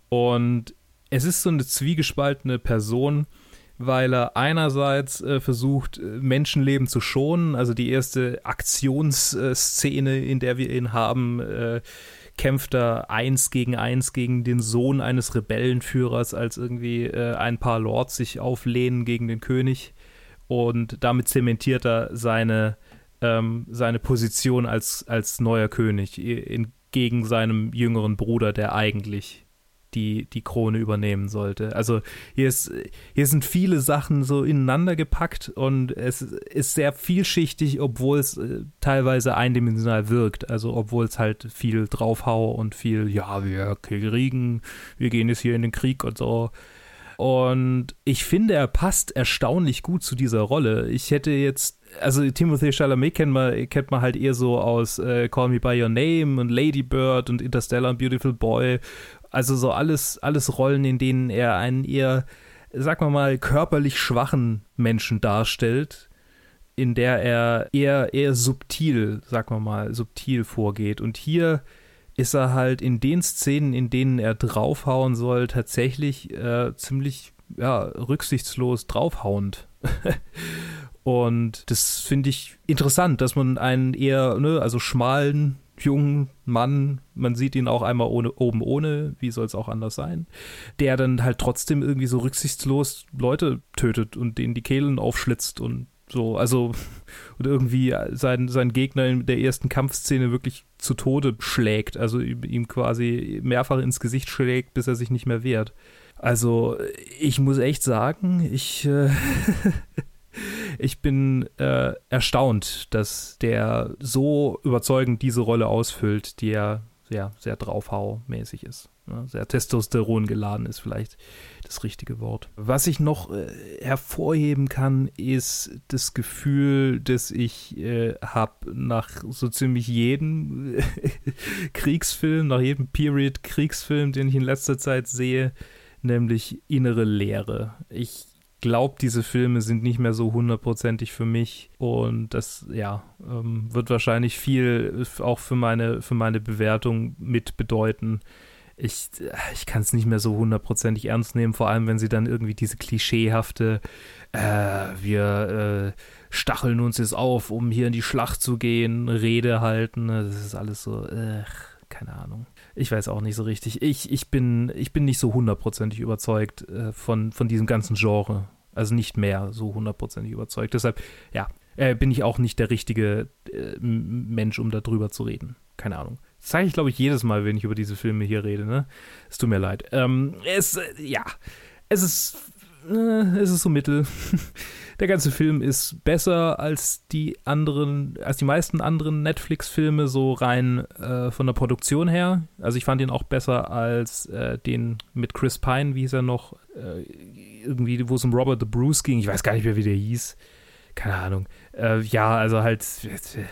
Und es ist so eine zwiegespaltene Person, weil er einerseits äh, versucht, äh, Menschenleben zu schonen. Also die erste Aktionsszene, in der wir ihn haben, äh, kämpft er eins gegen eins gegen den Sohn eines Rebellenführers, als irgendwie äh, ein paar Lords sich auflehnen gegen den König. Und damit zementiert er seine, ähm, seine Position als, als neuer König entgegen seinem jüngeren Bruder, der eigentlich die, die Krone übernehmen sollte. Also hier, ist, hier sind viele Sachen so ineinander gepackt und es ist sehr vielschichtig, obwohl es äh, teilweise eindimensional wirkt. Also obwohl es halt viel draufhaue und viel, ja, wir kriegen, wir gehen jetzt hier in den Krieg und so. Und ich finde, er passt erstaunlich gut zu dieser Rolle. Ich hätte jetzt, also Timothée Chalamet kennt man, kennt man halt eher so aus äh, Call Me By Your Name und Lady Bird und Interstellar und Beautiful Boy also so alles, alles Rollen, in denen er einen eher, sag mal mal, körperlich schwachen Menschen darstellt, in der er eher, eher subtil, sag mal mal, subtil vorgeht. Und hier ist er halt in den Szenen, in denen er draufhauen soll, tatsächlich äh, ziemlich ja, rücksichtslos draufhauend. Und das finde ich interessant, dass man einen eher, ne, also schmalen, jungen Mann, man sieht ihn auch einmal ohne, oben ohne, wie soll es auch anders sein, der dann halt trotzdem irgendwie so rücksichtslos Leute tötet und denen die Kehlen aufschlitzt und so, also und irgendwie sein, sein Gegner in der ersten Kampfszene wirklich zu Tode schlägt, also ihm quasi mehrfach ins Gesicht schlägt, bis er sich nicht mehr wehrt. Also ich muss echt sagen, ich äh, ich bin äh, erstaunt, dass der so überzeugend diese Rolle ausfüllt, die er sehr, sehr draufhau-mäßig ist. Ne? Sehr Testosteron geladen ist vielleicht das richtige Wort. Was ich noch äh, hervorheben kann, ist das Gefühl, das ich äh, habe nach so ziemlich jedem Kriegsfilm, nach jedem Period-Kriegsfilm, den ich in letzter Zeit sehe, nämlich innere Leere. Ich glaube, diese Filme sind nicht mehr so hundertprozentig für mich und das, ja, ähm, wird wahrscheinlich viel auch für meine, für meine Bewertung mit bedeuten. Ich, ich kann es nicht mehr so hundertprozentig ernst nehmen, vor allem wenn sie dann irgendwie diese klischeehafte, äh, wir äh, stacheln uns jetzt auf, um hier in die Schlacht zu gehen, Rede halten. Das ist alles so, äh, keine Ahnung. Ich weiß auch nicht so richtig. Ich, ich, bin, ich bin nicht so hundertprozentig überzeugt äh, von, von diesem ganzen Genre. Also nicht mehr so hundertprozentig überzeugt. Deshalb, ja, äh, bin ich auch nicht der richtige äh, Mensch, um darüber zu reden. Keine Ahnung. Das sage ich, glaube ich, jedes Mal, wenn ich über diese Filme hier rede. Ne? Es tut mir leid. Ähm, es, äh, ja, es ist, äh, es ist so mittel. der ganze Film ist besser als die anderen, als die meisten anderen Netflix-Filme, so rein äh, von der Produktion her. Also ich fand ihn auch besser als äh, den mit Chris Pine, wie hieß er noch, äh, irgendwie, wo es um Robert the Bruce ging. Ich weiß gar nicht mehr, wie der hieß. Keine Ahnung. Äh, ja, also halt,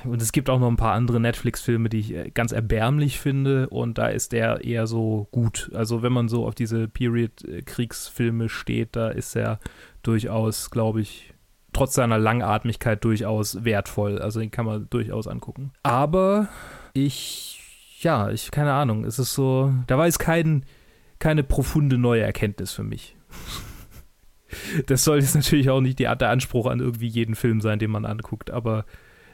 und es gibt auch noch ein paar andere Netflix-Filme, die ich äh, ganz erbärmlich finde und da ist der eher so gut. Also wenn man so auf diese Period-Kriegsfilme steht, da ist er durchaus, glaube ich, trotz seiner Langatmigkeit durchaus wertvoll. Also den kann man durchaus angucken. Aber ich, ja, ich, keine Ahnung, es ist so, da war jetzt kein, keine profunde neue Erkenntnis für mich. das soll jetzt natürlich auch nicht die, der Anspruch an irgendwie jeden Film sein, den man anguckt, aber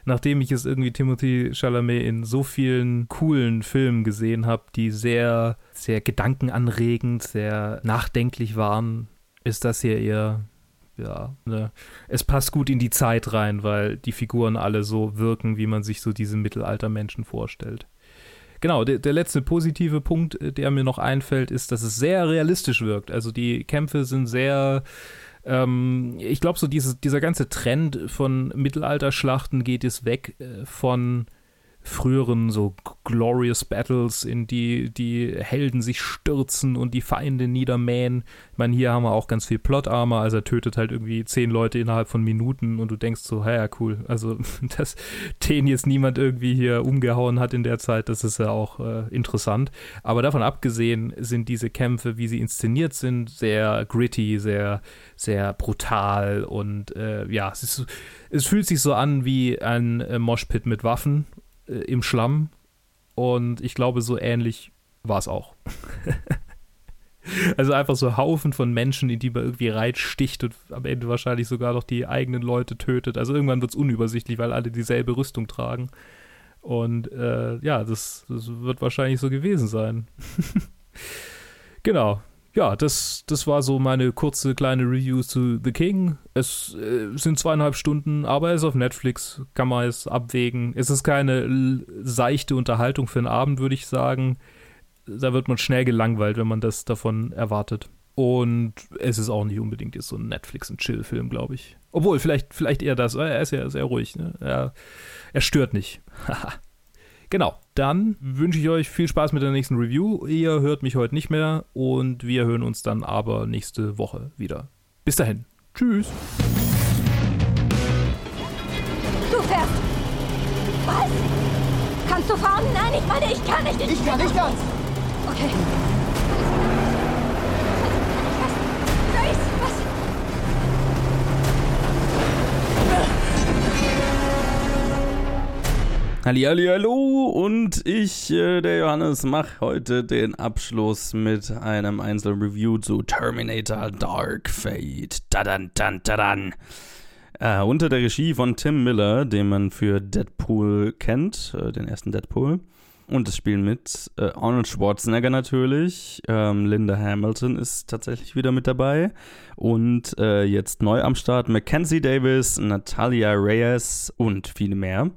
nachdem ich es irgendwie Timothy Chalamet in so vielen coolen Filmen gesehen habe, die sehr, sehr gedankenanregend, sehr nachdenklich waren, ist das hier eher ja, ne, es passt gut in die Zeit rein, weil die Figuren alle so wirken, wie man sich so diese Mittelaltermenschen vorstellt. Genau, der, der letzte positive Punkt, äh, der mir noch einfällt, ist, dass es sehr realistisch wirkt. Also die Kämpfe sind sehr ähm, ich glaube, so dieses, dieser ganze Trend von Mittelalterschlachten geht es weg äh, von früheren so glorious Battles, in die die Helden sich stürzen und die Feinde niedermähen. Ich meine, hier haben wir auch ganz viel Plot-Armor, also er tötet halt irgendwie zehn Leute innerhalb von Minuten und du denkst so, ja, cool. Also, dass den jetzt niemand irgendwie hier umgehauen hat in der Zeit, das ist ja auch äh, interessant. Aber davon abgesehen sind diese Kämpfe, wie sie inszeniert sind, sehr gritty, sehr, sehr brutal und äh, ja, es, ist, es fühlt sich so an wie ein äh, Moshpit mit Waffen äh, im Schlamm. Und ich glaube, so ähnlich war es auch. also einfach so Haufen von Menschen, in die man irgendwie reinsticht und am Ende wahrscheinlich sogar noch die eigenen Leute tötet. Also irgendwann wird es unübersichtlich, weil alle dieselbe Rüstung tragen. Und äh, ja, das, das wird wahrscheinlich so gewesen sein. genau ja, das, das war so meine kurze kleine Review zu The King. Es äh, sind zweieinhalb Stunden, aber er ist auf Netflix, kann man es abwägen. Es ist keine seichte Unterhaltung für einen Abend, würde ich sagen. Da wird man schnell gelangweilt, wenn man das davon erwartet. Und es ist auch nicht unbedingt jetzt so ein Netflix- und Chill-Film, glaube ich. Obwohl, vielleicht, vielleicht eher das. Er ist ja sehr ruhig. Ne? Er, er stört nicht. Genau, dann wünsche ich euch viel Spaß mit der nächsten Review. Ihr hört mich heute nicht mehr und wir hören uns dann aber nächste Woche wieder. Bis dahin. Tschüss. Du fährst. Was? Kannst du fahren? Nein, ich meine, ich kann nicht. Ich, ich kann nicht ganz. Okay. Hallo und ich, äh, der Johannes, mache heute den Abschluss mit einem Einzelreview zu Terminator Dark Fate. Dadan, dan, dadan. Äh, unter der Regie von Tim Miller, den man für Deadpool kennt, äh, den ersten Deadpool. Und es spielen mit äh, Arnold Schwarzenegger natürlich. Ähm, Linda Hamilton ist tatsächlich wieder mit dabei. Und äh, jetzt neu am Start Mackenzie Davis, Natalia Reyes und viele mehr.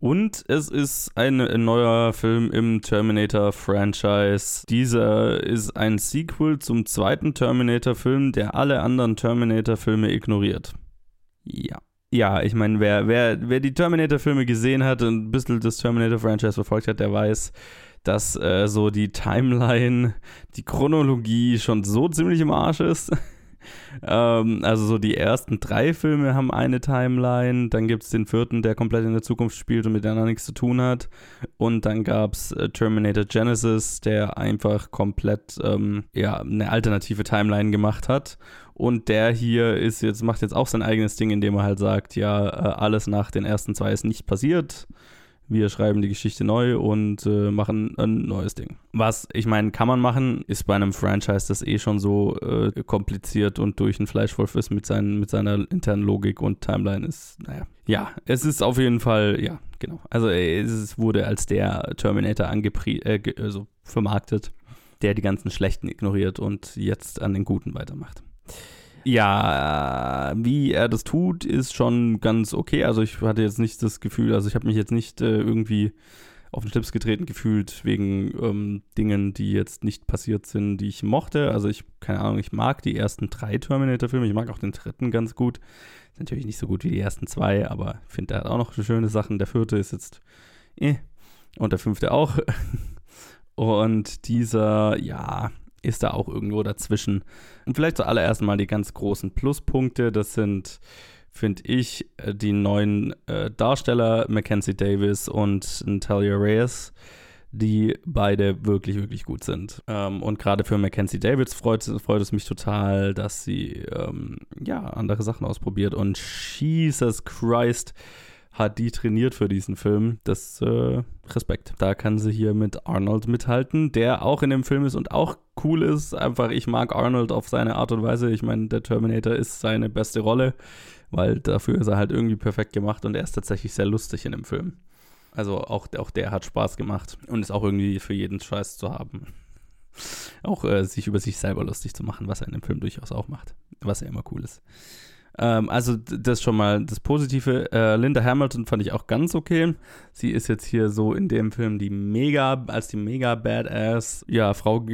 Und es ist ein neuer Film im Terminator-Franchise. Dieser ist ein Sequel zum zweiten Terminator-Film, der alle anderen Terminator-Filme ignoriert. Ja. Ja, ich meine, wer, wer, wer die Terminator-Filme gesehen hat und ein bisschen das Terminator-Franchise verfolgt hat, der weiß, dass äh, so die Timeline, die Chronologie schon so ziemlich im Arsch ist. ähm, also so die ersten drei Filme haben eine Timeline, dann gibt es den vierten, der komplett in der Zukunft spielt und mit der nichts zu tun hat. Und dann gab es äh, Terminator Genesis, der einfach komplett ähm, ja, eine alternative Timeline gemacht hat. Und der hier ist jetzt, macht jetzt auch sein eigenes Ding, indem er halt sagt, ja, äh, alles nach den ersten zwei ist nicht passiert wir schreiben die Geschichte neu und äh, machen ein neues Ding. Was, ich meine, kann man machen, ist bei einem Franchise, das eh schon so äh, kompliziert und durch ein Fleischwolf ist mit, seinen, mit seiner internen Logik und Timeline ist, naja. Ja, es ist auf jeden Fall, ja, genau. Also es wurde als der Terminator angeprie äh, also vermarktet, der die ganzen Schlechten ignoriert und jetzt an den Guten weitermacht. Ja, wie er das tut, ist schon ganz okay. Also ich hatte jetzt nicht das Gefühl, also ich habe mich jetzt nicht äh, irgendwie auf den Schlips getreten gefühlt wegen ähm, Dingen, die jetzt nicht passiert sind, die ich mochte. Also ich, keine Ahnung, ich mag die ersten drei Terminator-Filme, ich mag auch den dritten ganz gut. Ist natürlich nicht so gut wie die ersten zwei, aber ich finde, der hat auch noch schöne Sachen. Der vierte ist jetzt eh. Und der fünfte auch. Und dieser, ja, ist da auch irgendwo dazwischen. Und vielleicht zuallererst mal die ganz großen Pluspunkte. Das sind, finde ich, äh, die neuen äh, Darsteller Mackenzie Davis und Natalia Reyes, die beide wirklich, wirklich gut sind. Ähm, und gerade für Mackenzie Davis freut, freut es mich total, dass sie ähm, ja andere Sachen ausprobiert. Und Jesus Christ, hat die trainiert für diesen Film. Das äh, Respekt. Da kann sie hier mit Arnold mithalten, der auch in dem Film ist und auch cool ist. Einfach, ich mag Arnold auf seine Art und Weise. Ich meine, der Terminator ist seine beste Rolle, weil dafür ist er halt irgendwie perfekt gemacht und er ist tatsächlich sehr lustig in dem Film. Also auch, auch der hat Spaß gemacht und ist auch irgendwie für jeden Scheiß zu haben. Auch äh, sich über sich selber lustig zu machen, was er in dem Film durchaus auch macht. Was ja immer cool ist. Ähm, also das ist schon mal das Positive. Äh, Linda Hamilton fand ich auch ganz okay. Sie ist jetzt hier so in dem Film die mega, als die mega Badass, ja, Frau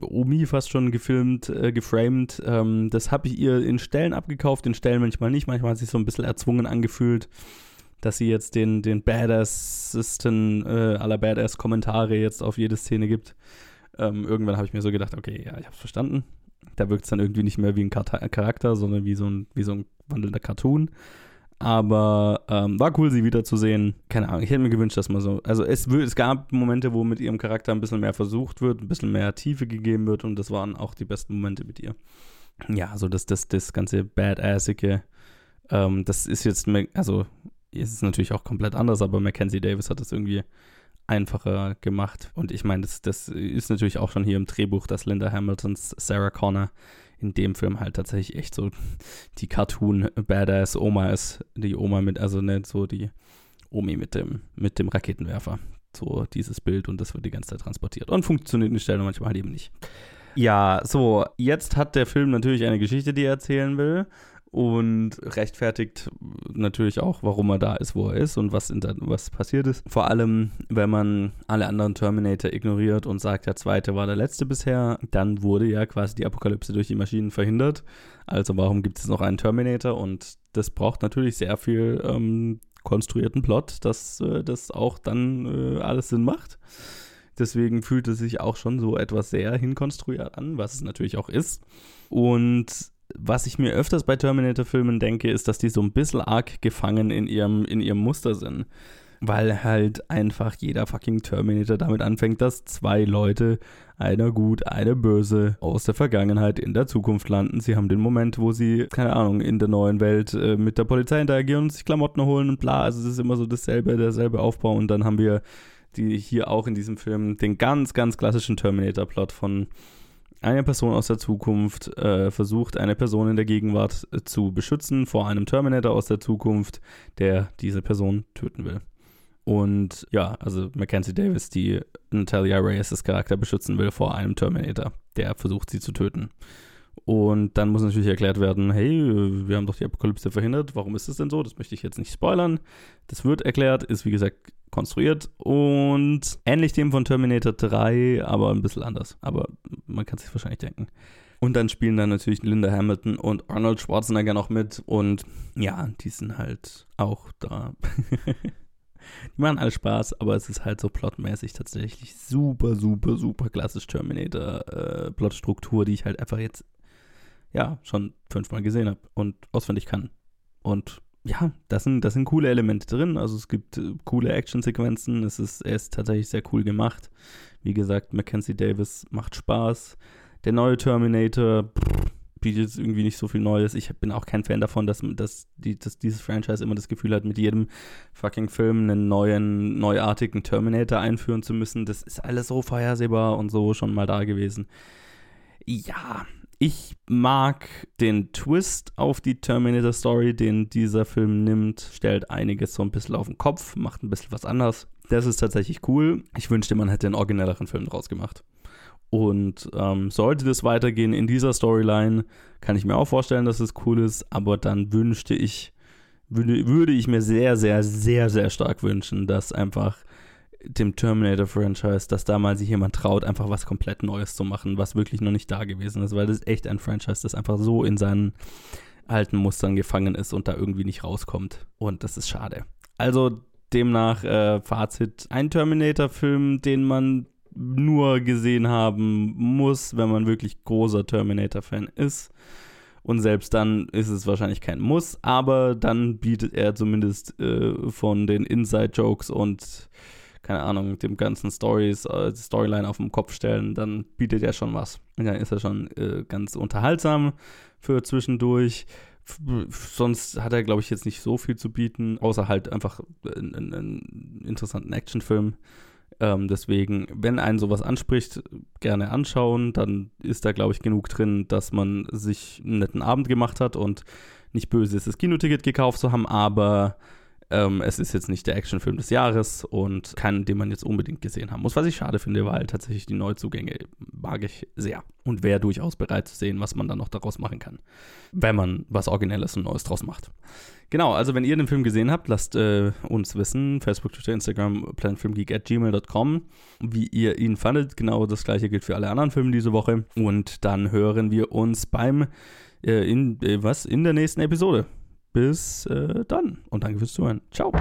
Omi fast schon gefilmt, äh, geframed. Ähm, das habe ich ihr in Stellen abgekauft, in Stellen manchmal nicht. Manchmal hat sich so ein bisschen erzwungen angefühlt dass sie jetzt den, den Badassesten äh, aller Badass-Kommentare jetzt auf jede Szene gibt. Ähm, irgendwann habe ich mir so gedacht, okay, ja, ich habe verstanden. Da wirkt es dann irgendwie nicht mehr wie ein Charakter, sondern wie so ein, wie so ein wandelnder Cartoon. Aber ähm, war cool, sie wiederzusehen. Keine Ahnung, ich hätte mir gewünscht, dass man so. Also es, es gab Momente, wo mit ihrem Charakter ein bisschen mehr versucht wird, ein bisschen mehr Tiefe gegeben wird und das waren auch die besten Momente mit ihr. Ja, also das, das, das ganze Badassige, ähm, das ist jetzt, also ist es natürlich auch komplett anders, aber Mackenzie Davis hat das irgendwie einfacher gemacht. Und ich meine, das, das ist natürlich auch schon hier im Drehbuch, dass Linda Hamiltons Sarah Connor in dem Film halt tatsächlich echt so die Cartoon-Badass Oma ist. Die Oma mit, also nicht so die Omi mit dem, mit dem Raketenwerfer. So dieses Bild und das wird die ganze Zeit transportiert. Und funktioniert in Stellen manchmal halt eben nicht. Ja, so, jetzt hat der Film natürlich eine Geschichte, die er erzählen will und rechtfertigt natürlich auch, warum er da ist, wo er ist und was, der, was passiert ist. Vor allem, wenn man alle anderen Terminator ignoriert und sagt, der zweite war der letzte bisher, dann wurde ja quasi die Apokalypse durch die Maschinen verhindert. Also warum gibt es noch einen Terminator? Und das braucht natürlich sehr viel ähm, konstruierten Plot, dass äh, das auch dann äh, alles Sinn macht. Deswegen fühlt es sich auch schon so etwas sehr hinkonstruiert an, was es natürlich auch ist. Und was ich mir öfters bei Terminator-Filmen denke, ist, dass die so ein bisschen arg gefangen in ihrem, in ihrem Muster sind. Weil halt einfach jeder fucking Terminator damit anfängt, dass zwei Leute, einer gut, einer böse, aus der Vergangenheit in der Zukunft landen. Sie haben den Moment, wo sie, keine Ahnung, in der neuen Welt äh, mit der Polizei interagieren und sich Klamotten holen und bla. Also es ist immer so dasselbe, derselbe Aufbau. Und dann haben wir die hier auch in diesem Film den ganz, ganz klassischen Terminator-Plot von eine Person aus der Zukunft äh, versucht, eine Person in der Gegenwart äh, zu beschützen vor einem Terminator aus der Zukunft, der diese Person töten will. Und ja, also Mackenzie Davis, die Natalia Reyes' Charakter beschützen will vor einem Terminator, der versucht, sie zu töten. Und dann muss natürlich erklärt werden, hey, wir haben doch die Apokalypse verhindert, warum ist es denn so? Das möchte ich jetzt nicht spoilern. Das wird erklärt, ist wie gesagt konstruiert und ähnlich dem von Terminator 3, aber ein bisschen anders. Aber man kann sich wahrscheinlich denken. Und dann spielen dann natürlich Linda Hamilton und Arnold Schwarzenegger noch mit und ja, die sind halt auch da. Die machen alle Spaß, aber es ist halt so plotmäßig tatsächlich super, super, super klassisch Terminator-Plotstruktur, äh, die ich halt einfach jetzt, ja, schon fünfmal gesehen habe und auswendig kann. Und ja, das sind, das sind coole Elemente drin. Also es gibt äh, coole Actionsequenzen. Es ist, er ist tatsächlich sehr cool gemacht. Wie gesagt, Mackenzie Davis macht Spaß. Der neue Terminator pff, bietet irgendwie nicht so viel Neues. Ich bin auch kein Fan davon, dass, dass, die, dass dieses Franchise immer das Gefühl hat, mit jedem fucking Film einen neuen, neuartigen Terminator einführen zu müssen. Das ist alles so vorhersehbar und so schon mal da gewesen. Ja, ich mag den Twist auf die Terminator Story, den dieser Film nimmt, stellt einiges so ein bisschen auf den Kopf, macht ein bisschen was anders. Das ist tatsächlich cool. Ich wünschte, man hätte einen originelleren Film draus gemacht. Und ähm, sollte das weitergehen in dieser Storyline, kann ich mir auch vorstellen, dass es cool ist, aber dann wünschte ich, würde, würde ich mir sehr, sehr, sehr, sehr stark wünschen, dass einfach dem Terminator-Franchise, dass da mal sich jemand traut, einfach was komplett Neues zu machen, was wirklich noch nicht da gewesen ist, weil das ist echt ein Franchise, das einfach so in seinen alten Mustern gefangen ist und da irgendwie nicht rauskommt. Und das ist schade. Also demnach äh, Fazit, ein Terminator-Film, den man nur gesehen haben muss, wenn man wirklich großer Terminator-Fan ist. Und selbst dann ist es wahrscheinlich kein Muss, aber dann bietet er zumindest äh, von den Inside-Jokes und keine Ahnung, dem ganzen Stories, äh, Storyline auf den Kopf stellen, dann bietet er schon was. Und dann ist er schon äh, ganz unterhaltsam für zwischendurch. Sonst hat er, glaube ich, jetzt nicht so viel zu bieten, außer halt einfach einen, einen interessanten Actionfilm. Ähm, deswegen, wenn einen sowas anspricht, gerne anschauen. Dann ist da, glaube ich, genug drin, dass man sich einen netten Abend gemacht hat und nicht böse ist, das Kinoticket gekauft zu haben, aber ähm, es ist jetzt nicht der Actionfilm des Jahres und keinen, den man jetzt unbedingt gesehen haben muss. Was ich schade finde, weil tatsächlich die Neuzugänge mag ich sehr und wäre durchaus bereit zu sehen, was man dann noch daraus machen kann, wenn man was Originelles und Neues draus macht. Genau, also wenn ihr den Film gesehen habt, lasst äh, uns wissen. Facebook, Twitter, Instagram, planfilmgeek at gmail.com, wie ihr ihn fandet. Genau das gleiche gilt für alle anderen Filme diese Woche. Und dann hören wir uns beim, äh, in, äh, was, in der nächsten Episode. Bis äh, dann und danke fürs Zuhören. Ciao.